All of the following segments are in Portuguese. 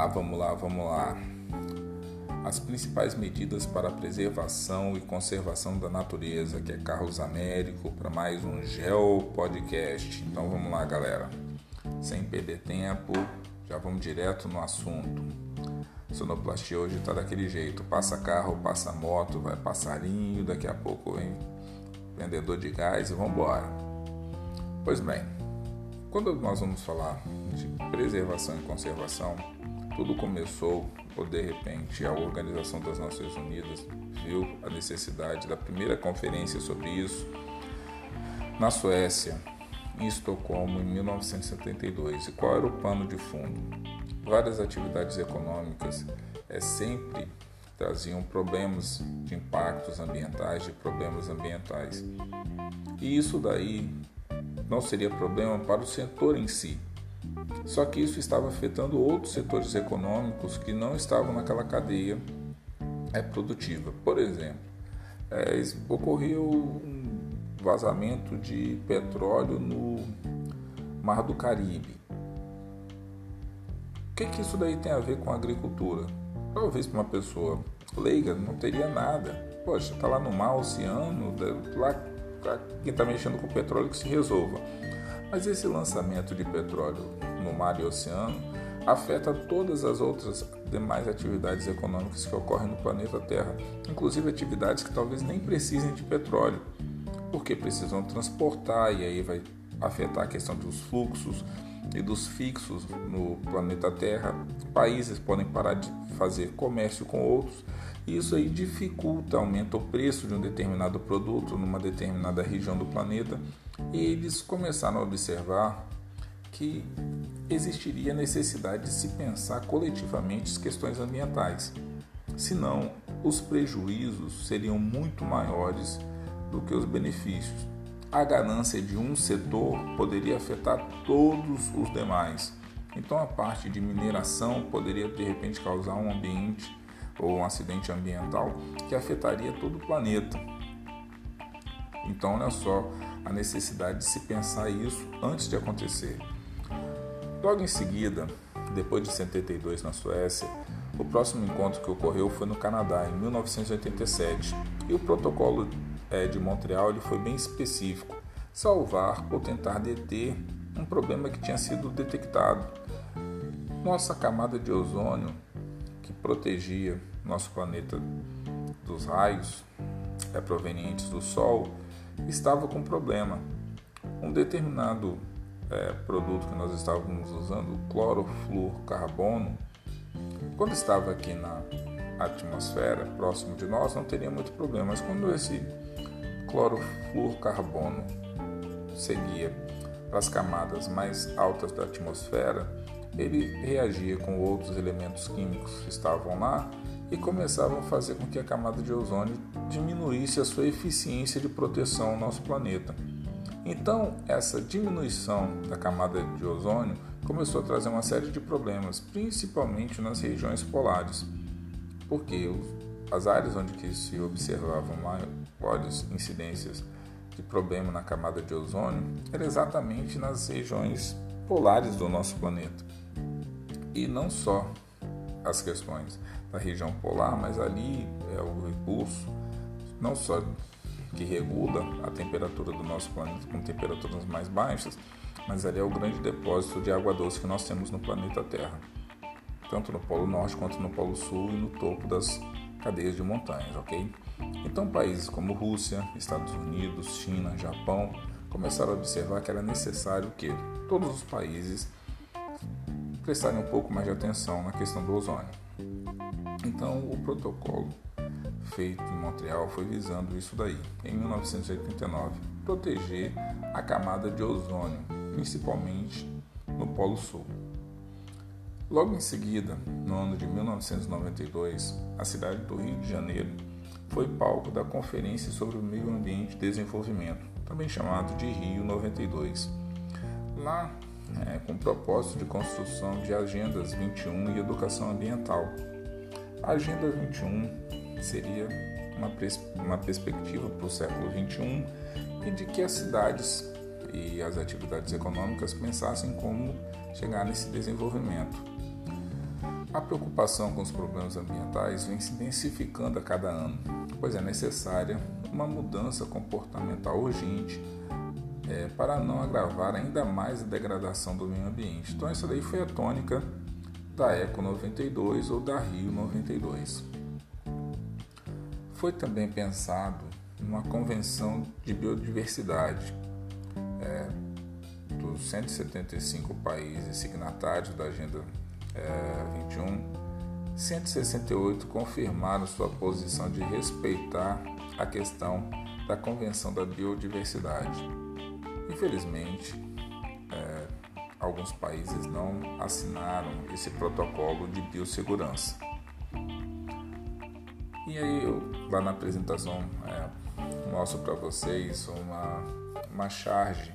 lá, vamos lá, vamos lá. As principais medidas para a preservação e conservação da natureza, que é Carlos Américo, para mais um Geo Podcast. Então vamos lá, galera. Sem perder tempo, já vamos direto no assunto. Sonoplastia hoje está daquele jeito: passa carro, passa moto, vai passarinho, daqui a pouco vem vendedor de gás e vamos embora. Pois bem, quando nós vamos falar de preservação e conservação, tudo começou ou de repente a Organização das Nações Unidas viu a necessidade da primeira conferência sobre isso na Suécia, em Estocolmo, em 1972. E qual era o pano de fundo? Várias atividades econômicas é, sempre traziam problemas de impactos ambientais, de problemas ambientais. E isso daí não seria problema para o setor em si. Só que isso estava afetando outros setores econômicos que não estavam naquela cadeia é, produtiva. Por exemplo, é, ocorreu um vazamento de petróleo no Mar do Caribe. O que, que isso daí tem a ver com a agricultura? Talvez para uma pessoa leiga não teria nada. Poxa, está lá no mar, oceano, lá quem está mexendo com petróleo que se resolva. Mas esse lançamento de petróleo no mar e oceano afeta todas as outras demais atividades econômicas que ocorrem no planeta Terra, inclusive atividades que talvez nem precisem de petróleo, porque precisam transportar e aí vai afetar a questão dos fluxos e dos fixos no planeta Terra. Países podem parar de fazer comércio com outros isso aí dificulta, aumenta o preço de um determinado produto numa determinada região do planeta e eles começaram a observar que existiria necessidade de se pensar coletivamente as questões ambientais. Senão, os prejuízos seriam muito maiores do que os benefícios. A ganância de um setor poderia afetar todos os demais. Então, a parte de mineração poderia de repente causar um ambiente ou um acidente ambiental que afetaria todo o planeta. Então, olha só a necessidade de se pensar isso antes de acontecer. Logo em seguida, depois de 72 na Suécia, o próximo encontro que ocorreu foi no Canadá, em 1987, e o protocolo é, de Montreal ele foi bem específico: salvar ou tentar deter um problema que tinha sido detectado. Nossa camada de ozônio, que protegia nosso planeta dos raios é, provenientes do Sol estava com problema. Um determinado é, produto que nós estávamos usando, o clorofluorcarbono, quando estava aqui na atmosfera, próximo de nós, não teria muito problema, mas quando esse clorofluorcarbono seguia para as camadas mais altas da atmosfera, ele reagia com outros elementos químicos que estavam lá e começavam a fazer com que a camada de ozônio diminuísse a sua eficiência de proteção ao nosso planeta. Então, essa diminuição da camada de ozônio começou a trazer uma série de problemas, principalmente nas regiões polares, porque as áreas onde se observavam maiores incidências de problema na camada de ozônio eram exatamente nas regiões polares do nosso planeta. E não só as questões da região polar, mas ali é o recurso não só que regula a temperatura do nosso planeta com temperaturas mais baixas, mas ali é o grande depósito de água doce que nós temos no planeta Terra, tanto no Polo Norte quanto no Polo Sul e no topo das cadeias de montanhas, ok? Então países como Rússia, Estados Unidos, China, Japão começaram a observar que era necessário que todos os países prestarem um pouco mais de atenção na questão do ozônio. Então, o protocolo feito em Montreal foi visando isso daí, em 1989, proteger a camada de ozônio, principalmente no Polo Sul. Logo em seguida, no ano de 1992, a cidade do Rio de Janeiro foi palco da Conferência sobre o Meio Ambiente e Desenvolvimento, também chamado de Rio 92. Lá é, com o propósito de construção de agendas 21 e educação ambiental. A Agenda 21 seria uma, uma perspectiva para o século 21 e de que as cidades e as atividades econômicas pensassem como chegar nesse desenvolvimento. A preocupação com os problemas ambientais vem se intensificando a cada ano, pois é necessária uma mudança comportamental urgente é, para não agravar ainda mais a degradação do meio ambiente. Então, essa daí foi a tônica da Eco 92 ou da Rio 92. Foi também pensado numa convenção de biodiversidade é, dos 175 países signatários da Agenda é, 21, 168 confirmaram sua posição de respeitar a questão da Convenção da Biodiversidade. Infelizmente, é, alguns países não assinaram esse protocolo de biossegurança. E aí, eu, lá na apresentação, é, mostro para vocês uma, uma charge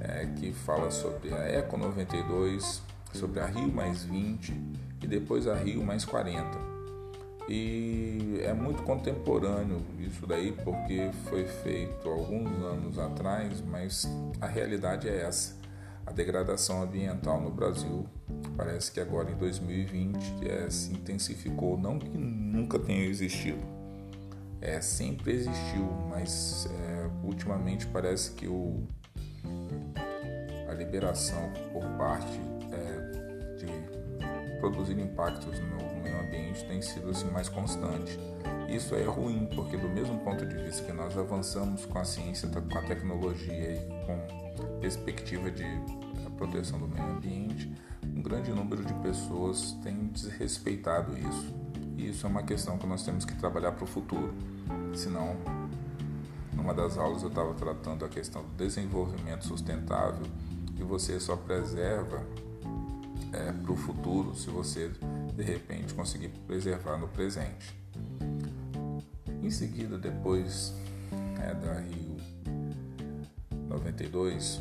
é, que fala sobre a Eco 92 sobre a Rio mais 20 e depois a Rio mais 40. E é muito contemporâneo isso daí porque foi feito alguns anos atrás, mas a realidade é essa. A degradação ambiental no Brasil parece que agora em 2020 é, se intensificou, não que nunca tenha existido, é, sempre existiu, mas é, ultimamente parece que o, a liberação por parte é, de produzir impactos no meio ambiente tem sido assim, mais constante. Isso é ruim, porque do mesmo ponto de vista que nós avançamos com a ciência, com a tecnologia e com perspectiva de proteção do meio ambiente, um grande número de pessoas tem desrespeitado isso. E isso é uma questão que nós temos que trabalhar para o futuro. Senão, numa das aulas eu estava tratando a questão do desenvolvimento sustentável e você só preserva é, para o futuro se você de repente conseguir preservar no presente. Em seguida, depois é, da Rio 92,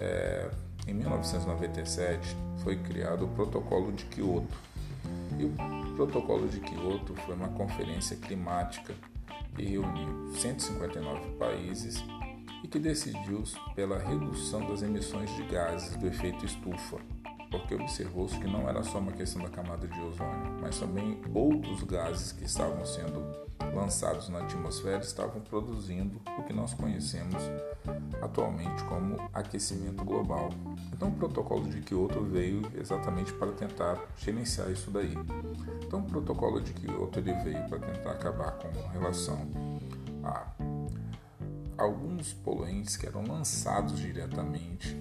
é, em 1997 foi criado o Protocolo de Kyoto. E o Protocolo de Kyoto foi uma conferência climática que reuniu 159 países e que decidiu pela redução das emissões de gases do efeito estufa, porque observou-se que não era só uma questão da camada de ozônio, mas também outros gases que estavam sendo lançados na atmosfera estavam produzindo o que nós conhecemos atualmente como aquecimento global. Então, o protocolo de Kyoto veio exatamente para tentar gerenciar isso daí. Então, o protocolo de Kyoto ele veio para tentar acabar com relação a alguns poluentes que eram lançados diretamente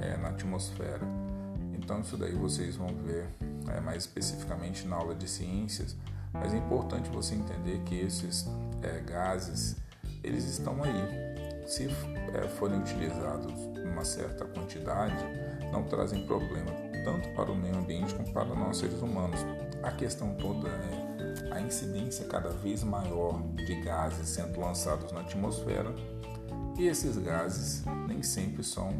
é, na atmosfera. Então, isso daí vocês vão ver é, mais especificamente na aula de ciências, mas é importante você entender que esses é, gases eles estão aí. Se é, forem utilizados uma certa quantidade, não trazem problema tanto para o meio ambiente como para nós seres humanos. A questão toda é a incidência cada vez maior de gases sendo lançados na atmosfera e esses gases nem sempre são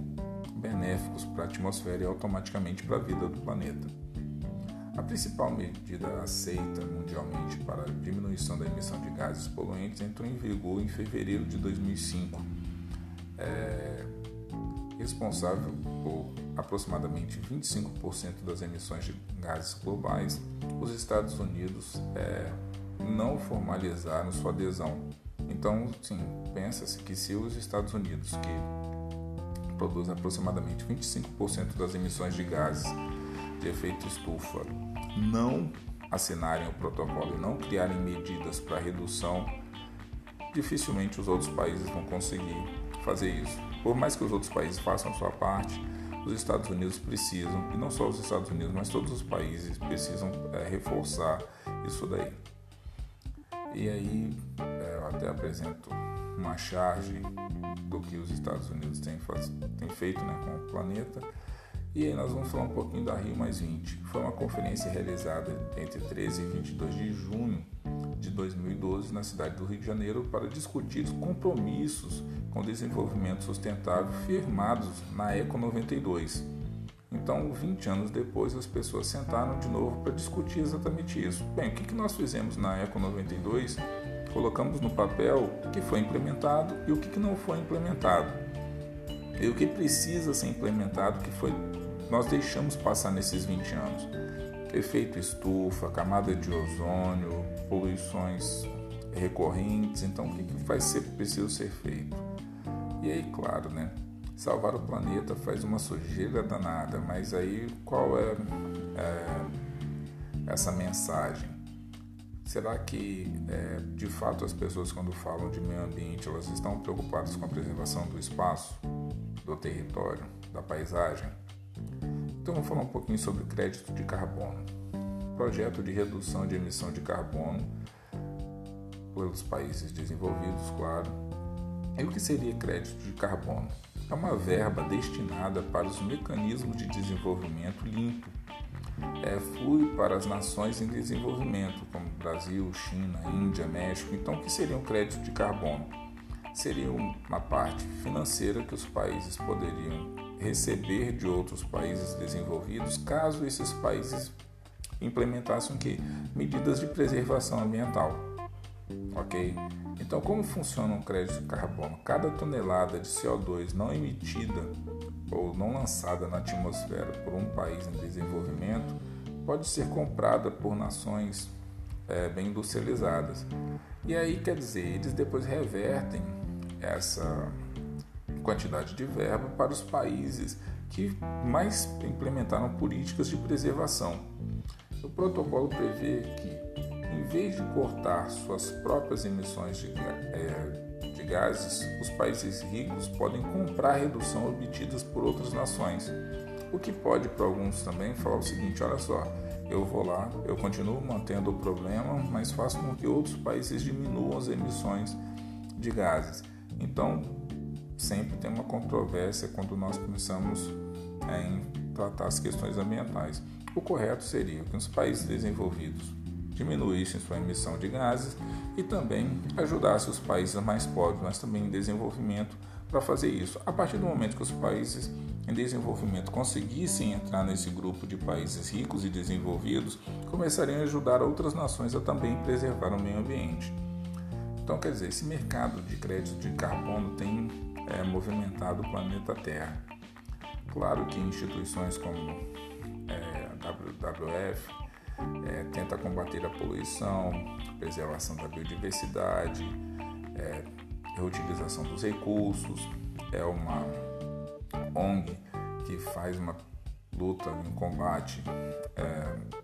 benéficos para a atmosfera e automaticamente para a vida do planeta. A principal medida aceita mundialmente para a diminuição da emissão de gases poluentes entrou em vigor em fevereiro de 2005, é, responsável por aproximadamente 25% das emissões de gases globais. Os Estados Unidos é, não formalizaram sua adesão. Então, sim, pensa-se que se os Estados Unidos, que produzem aproximadamente 25% das emissões de gases de efeito estufa não assinarem o protocolo e não criarem medidas para redução, dificilmente os outros países vão conseguir fazer isso. Por mais que os outros países façam sua parte, os Estados Unidos precisam, e não só os Estados Unidos, mas todos os países precisam é, reforçar isso daí. E aí é, eu até apresento uma charge do que os Estados Unidos têm, faz, têm feito né, com o planeta e aí nós vamos falar um pouquinho da Rio Mais 20. Foi uma conferência realizada entre 13 e 22 de junho de 2012 na cidade do Rio de Janeiro para discutir os compromissos com desenvolvimento sustentável firmados na Eco 92. Então, 20 anos depois, as pessoas sentaram de novo para discutir exatamente isso. Bem, o que nós fizemos na Eco 92? Colocamos no papel o que foi implementado e o que não foi implementado. E o que precisa ser implementado, que foi nós deixamos passar nesses 20 anos. efeito estufa, camada de ozônio, poluições recorrentes. Então, o que, que vai ser preciso ser feito? E aí, claro, né? Salvar o planeta faz uma sujeira danada, mas aí qual é, é essa mensagem? Será que é, de fato as pessoas, quando falam de meio ambiente, elas estão preocupadas com a preservação do espaço, do território, da paisagem? Então vamos falar um pouquinho sobre crédito de carbono. Projeto de redução de emissão de carbono pelos países desenvolvidos, claro. E o que seria crédito de carbono? É uma verba destinada para os mecanismos de desenvolvimento limpo é, flui para as nações em desenvolvimento, Brasil, China, Índia, México. Então, o que seria um crédito de carbono? Seria uma parte financeira que os países poderiam receber de outros países desenvolvidos, caso esses países implementassem que medidas de preservação ambiental. Ok? Então, como funciona um crédito de carbono? Cada tonelada de CO2 não emitida ou não lançada na atmosfera por um país em desenvolvimento pode ser comprada por nações é, bem industrializadas. E aí, quer dizer, eles depois revertem essa quantidade de verba para os países que mais implementaram políticas de preservação. O protocolo prevê que, em vez de cortar suas próprias emissões de, é, gases, os países ricos podem comprar a redução obtidas por outras nações. O que pode para alguns também falar o seguinte: olha só, eu vou lá, eu continuo mantendo o problema, mas faço com que outros países diminuam as emissões de gases. Então, sempre tem uma controvérsia quando nós pensamos em tratar as questões ambientais. O correto seria que os países desenvolvidos diminuíssem sua emissão de gases e também ajudasse os países mais pobres, mas também em desenvolvimento, para fazer isso. A partir do momento que os países em desenvolvimento conseguissem entrar nesse grupo de países ricos e desenvolvidos, começariam a ajudar outras nações a também preservar o meio ambiente. Então, quer dizer, esse mercado de crédito de carbono tem é, movimentado o planeta Terra. Claro que instituições como é, a WWF é, tenta combater a poluição, preservação da biodiversidade, é, reutilização dos recursos, é uma ONG que faz uma luta em combate é,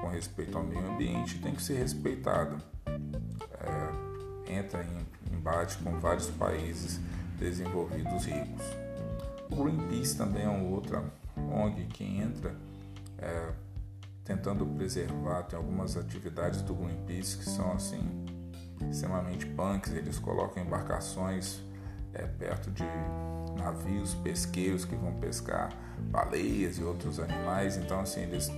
com respeito ao meio ambiente tem que ser respeitada. É, entra em embate com vários países desenvolvidos ricos. O Greenpeace também é uma outra ONG que entra é, tentando preservar. Tem algumas atividades do Greenpeace que são assim extremamente punks. Eles colocam embarcações é, perto de navios pesqueiros que vão pescar baleias e outros animais. Então assim eles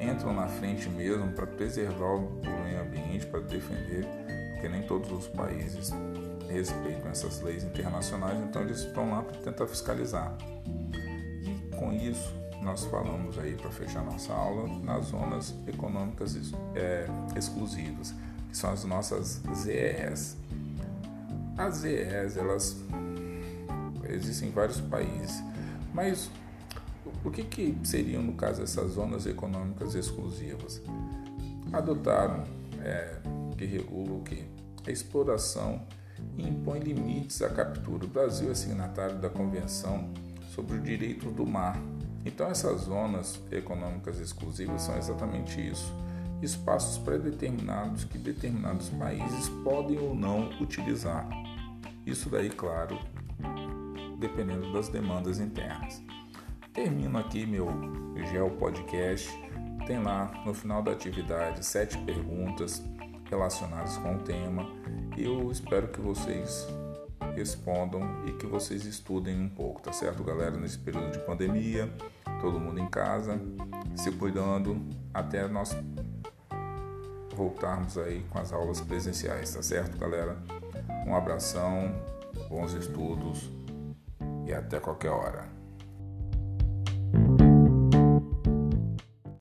entram na frente mesmo para preservar o meio ambiente, para defender, porque nem todos os países respeitam essas leis internacionais. Então eles estão lá para tentar fiscalizar. E com isso nós falamos aí para fechar nossa aula nas zonas econômicas é, exclusivas, que são as nossas ZES. As ZES, elas existem em vários países, mas o que, que seriam, no caso, essas zonas econômicas exclusivas? Adotaram é, que regula o que? A exploração e impõe limites à captura. O Brasil é signatário da Convenção sobre o Direito do Mar, então, essas zonas econômicas exclusivas são exatamente isso: espaços pré-determinados que determinados países podem ou não utilizar. Isso daí, claro, dependendo das demandas internas. Termino aqui meu Geo Podcast. Tem lá no final da atividade sete perguntas relacionadas com o tema. Eu espero que vocês respondam e que vocês estudem um pouco, tá certo, galera? Nesse período de pandemia, todo mundo em casa, se cuidando, até nós voltarmos aí com as aulas presenciais, tá certo, galera? Um abração, bons estudos e até qualquer hora.